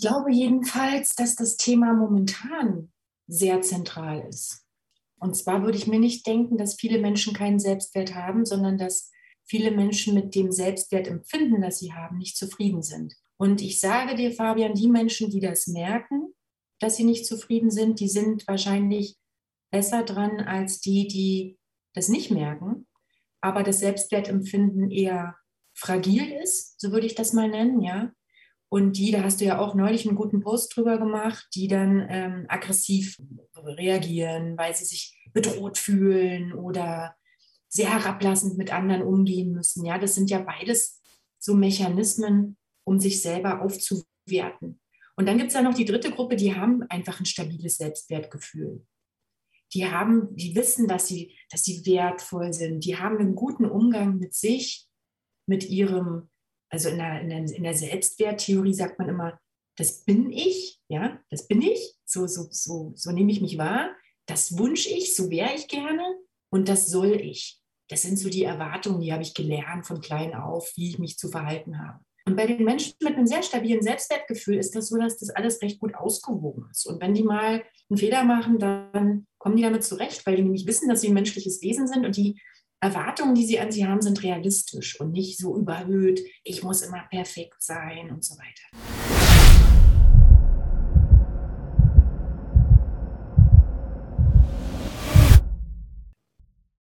glaube jedenfalls, dass das Thema momentan sehr zentral ist. Und zwar würde ich mir nicht denken, dass viele Menschen keinen Selbstwert haben, sondern dass viele Menschen mit dem Selbstwertempfinden, das sie haben, nicht zufrieden sind. Und ich sage dir, Fabian, die Menschen, die das merken, dass sie nicht zufrieden sind, die sind wahrscheinlich besser dran als die, die das nicht merken, aber das Selbstwertempfinden eher fragil ist, so würde ich das mal nennen, ja. Und die, da hast du ja auch neulich einen guten Post drüber gemacht, die dann ähm, aggressiv reagieren, weil sie sich bedroht fühlen oder sehr herablassend mit anderen umgehen müssen. Ja, das sind ja beides so Mechanismen, um sich selber aufzuwerten. Und dann gibt es ja noch die dritte Gruppe, die haben einfach ein stabiles Selbstwertgefühl. Die haben, die wissen, dass sie, dass sie wertvoll sind. Die haben einen guten Umgang mit sich, mit ihrem, also in der, in der, in der Selbstwerttheorie sagt man immer, das bin ich, ja, das bin ich, so, so, so, so nehme ich mich wahr, das wünsche ich, so wäre ich gerne und das soll ich. Das sind so die Erwartungen, die habe ich gelernt von klein auf, wie ich mich zu verhalten habe. Und bei den Menschen mit einem sehr stabilen Selbstwertgefühl ist das so, dass das alles recht gut ausgewogen ist. Und wenn die mal einen Fehler machen, dann kommen die damit zurecht, weil die nämlich wissen, dass sie ein menschliches Wesen sind und die Erwartungen, die sie an sie haben, sind realistisch und nicht so überhöht, ich muss immer perfekt sein und so weiter.